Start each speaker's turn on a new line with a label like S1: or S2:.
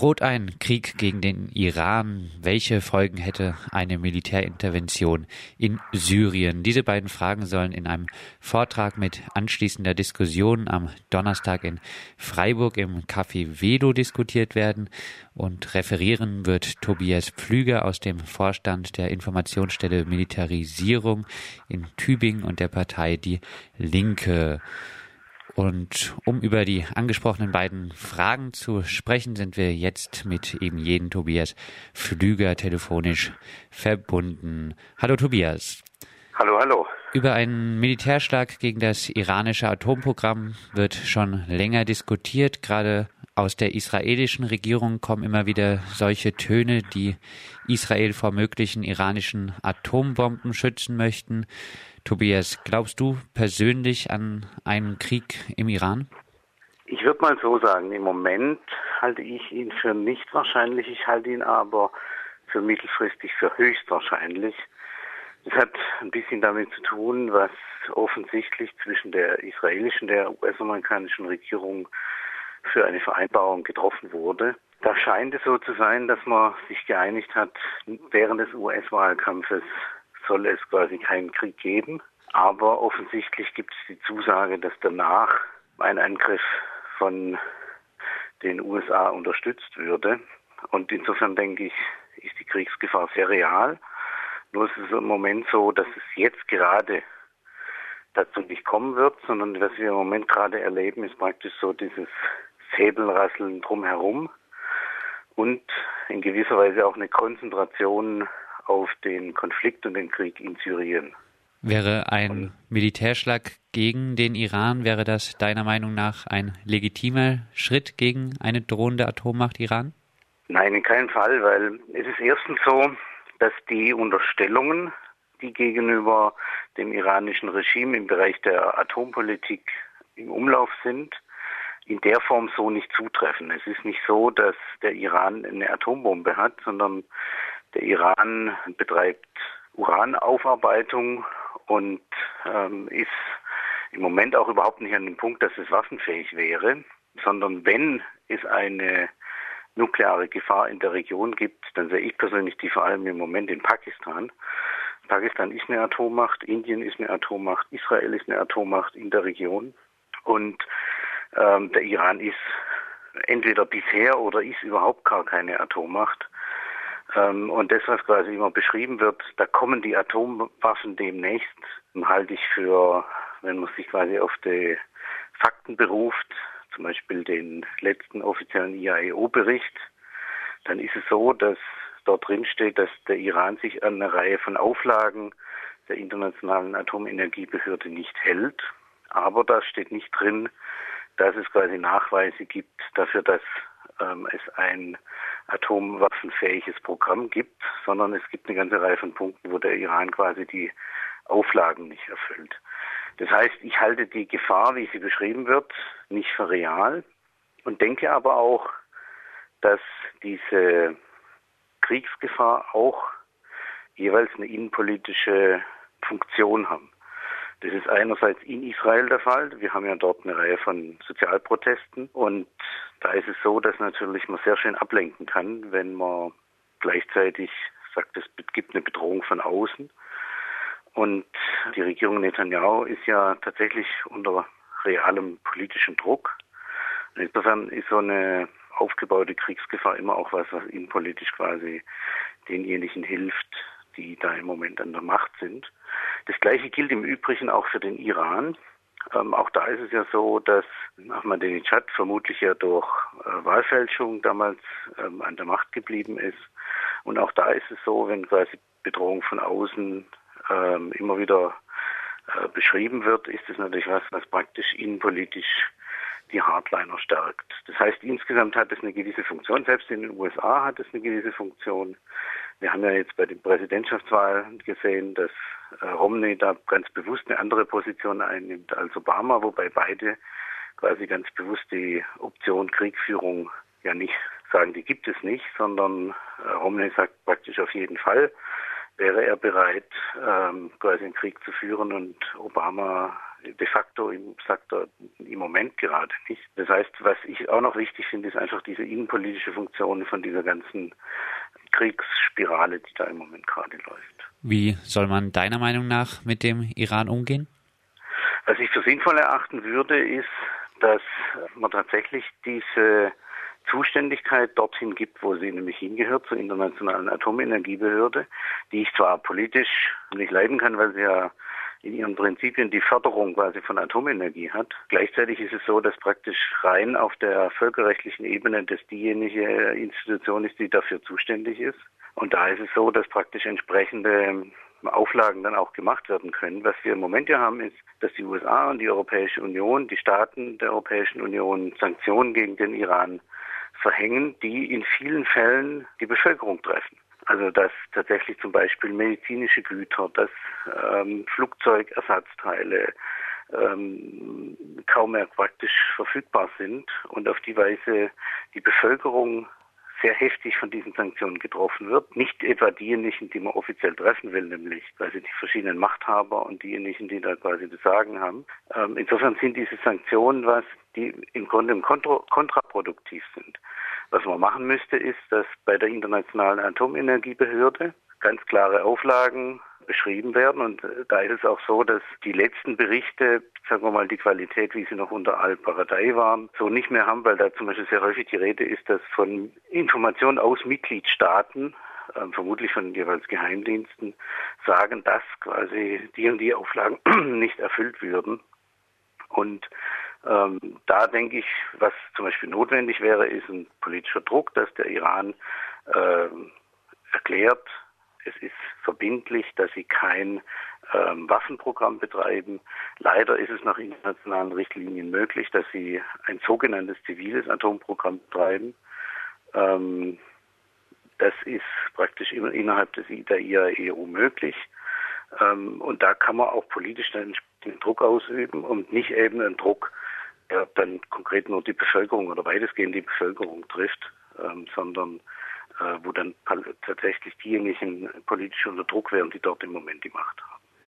S1: Droht ein Krieg gegen den Iran? Welche Folgen hätte eine Militärintervention in Syrien? Diese beiden Fragen sollen in einem Vortrag mit anschließender Diskussion am Donnerstag in Freiburg im Café Vedo diskutiert werden. Und referieren wird Tobias Pflüger aus dem Vorstand der Informationsstelle Militarisierung in Tübingen und der Partei Die Linke. Und um über die angesprochenen beiden Fragen zu sprechen, sind wir jetzt mit eben jeden Tobias Flüger telefonisch verbunden. Hallo Tobias.
S2: Hallo, hallo.
S1: Über einen Militärschlag gegen das iranische Atomprogramm wird schon länger diskutiert. Gerade aus der israelischen Regierung kommen immer wieder solche Töne, die Israel vor möglichen iranischen Atombomben schützen möchten. Tobias, glaubst du persönlich an einen Krieg im Iran?
S2: Ich würde mal so sagen, im Moment halte ich ihn für nicht wahrscheinlich, ich halte ihn aber für mittelfristig für höchstwahrscheinlich. Das hat ein bisschen damit zu tun, was offensichtlich zwischen der israelischen, der US-amerikanischen Regierung für eine Vereinbarung getroffen wurde. Da scheint es so zu sein, dass man sich geeinigt hat, während des US-Wahlkampfes soll es quasi keinen Krieg geben. Aber offensichtlich gibt es die Zusage, dass danach ein Angriff von den USA unterstützt würde. Und insofern denke ich, ist die Kriegsgefahr sehr real. Nur ist es im Moment so, dass es jetzt gerade dazu nicht kommen wird, sondern was wir im Moment gerade erleben, ist praktisch so dieses Säbelrasseln drumherum und in gewisser Weise auch eine Konzentration auf den Konflikt und den Krieg in Syrien.
S1: Wäre ein Militärschlag gegen den Iran, wäre das deiner Meinung nach ein legitimer Schritt gegen eine drohende Atommacht Iran?
S2: Nein, in keinem Fall, weil es ist erstens so, dass die Unterstellungen, die gegenüber dem iranischen Regime im Bereich der Atompolitik im Umlauf sind, in der Form so nicht zutreffen. Es ist nicht so, dass der Iran eine Atombombe hat, sondern der Iran betreibt Uranaufarbeitung und ähm, ist im Moment auch überhaupt nicht an dem Punkt, dass es waffenfähig wäre, sondern wenn es eine nukleare Gefahr in der Region gibt, dann sehe ich persönlich die vor allem im Moment in Pakistan. Pakistan ist eine Atommacht, Indien ist eine Atommacht, Israel ist eine Atommacht in der Region und ähm, der Iran ist entweder bisher oder ist überhaupt gar keine Atommacht. Ähm, und das, was quasi immer beschrieben wird, da kommen die Atomwaffen demnächst, halte ich für, wenn man sich quasi auf die Fakten beruft, zum Beispiel den letzten offiziellen IAEO-Bericht, dann ist es so, dass dort drin steht, dass der Iran sich an eine Reihe von Auflagen der Internationalen Atomenergiebehörde nicht hält. Aber da steht nicht drin, dass es quasi Nachweise gibt dafür, dass ähm, es ein atomwaffenfähiges Programm gibt, sondern es gibt eine ganze Reihe von Punkten, wo der Iran quasi die Auflagen nicht erfüllt. Das heißt, ich halte die Gefahr, wie sie beschrieben wird, nicht für real und denke aber auch, dass diese Kriegsgefahr auch jeweils eine innenpolitische Funktion haben. Das ist einerseits in Israel der Fall. Wir haben ja dort eine Reihe von Sozialprotesten und da ist es so, dass natürlich man sehr schön ablenken kann, wenn man gleichzeitig sagt, es gibt eine Bedrohung von außen. Und die Regierung Netanyahu ist ja tatsächlich unter realem politischem Druck. Insofern ist so eine aufgebaute Kriegsgefahr immer auch was, was innenpolitisch quasi denjenigen hilft, die da im Moment an der Macht sind. Das Gleiche gilt im Übrigen auch für den Iran. Ähm, auch da ist es ja so, dass Ahmadinejad vermutlich ja durch äh, Wahlfälschung damals ähm, an der Macht geblieben ist. Und auch da ist es so, wenn quasi Bedrohung von außen ähm, immer wieder äh, beschrieben wird, ist es natürlich was, was praktisch innenpolitisch die Hardliner stärkt. Das heißt, insgesamt hat es eine gewisse Funktion. Selbst in den USA hat es eine gewisse Funktion. Wir haben ja jetzt bei den Präsidentschaftswahlen gesehen, dass äh, Romney da ganz bewusst eine andere Position einnimmt als Obama, wobei beide quasi ganz bewusst die Option Kriegführung ja nicht sagen, die gibt es nicht, sondern äh, Romney sagt praktisch auf jeden Fall, wäre er bereit, ähm, quasi einen Krieg zu führen und Obama de facto sagt er im Moment gerade nicht. Das heißt, was ich auch noch wichtig finde, ist einfach diese innenpolitische Funktion von dieser ganzen Kriegsspirale, die da im Moment gerade läuft.
S1: Wie soll man deiner Meinung nach mit dem Iran umgehen?
S2: Was ich für sinnvoll erachten würde, ist, dass man tatsächlich diese Zuständigkeit dorthin gibt, wo sie nämlich hingehört, zur Internationalen Atomenergiebehörde, die ich zwar politisch nicht leiden kann, weil sie ja in ihren Prinzipien die Förderung quasi von Atomenergie hat. Gleichzeitig ist es so, dass praktisch rein auf der völkerrechtlichen Ebene das diejenige Institution ist, die dafür zuständig ist. Und da ist es so, dass praktisch entsprechende Auflagen dann auch gemacht werden können. Was wir im Moment ja haben, ist, dass die USA und die Europäische Union, die Staaten der Europäischen Union Sanktionen gegen den Iran verhängen, die in vielen Fällen die Bevölkerung treffen. Also dass tatsächlich zum Beispiel medizinische Güter, dass ähm, Flugzeugersatzteile ähm, kaum mehr praktisch verfügbar sind und auf die Weise die Bevölkerung sehr heftig von diesen Sanktionen getroffen wird. Nicht etwa diejenigen, die man offiziell treffen will, nämlich quasi die verschiedenen Machthaber und diejenigen, die da quasi das Sagen haben. Ähm, insofern sind diese Sanktionen was, die im Grunde kontra kontraproduktiv sind. Was man machen müsste, ist, dass bei der Internationalen Atomenergiebehörde ganz klare Auflagen beschrieben werden. Und äh, da ist es auch so, dass die letzten Berichte, sagen wir mal, die Qualität, wie sie noch unter Al-Baradei waren, so nicht mehr haben, weil da zum Beispiel sehr häufig die Rede ist, dass von Informationen aus Mitgliedstaaten, äh, vermutlich von jeweils Geheimdiensten, sagen, dass quasi die und die Auflagen nicht erfüllt würden. Und ähm, da denke ich, was zum Beispiel notwendig wäre, ist ein politischer Druck, dass der Iran äh, erklärt, es ist verbindlich, dass sie kein ähm, Waffenprogramm betreiben. Leider ist es nach internationalen Richtlinien möglich, dass sie ein sogenanntes ziviles Atomprogramm betreiben. Ähm, das ist praktisch innerhalb des, der IAEO möglich. Ähm, und da kann man auch politisch einen Druck ausüben und nicht eben einen Druck der dann konkret nur die Bevölkerung oder weitestgehend die Bevölkerung trifft, ähm, sondern äh, wo dann tatsächlich diejenigen politisch unter Druck wären, die dort im Moment die Macht haben.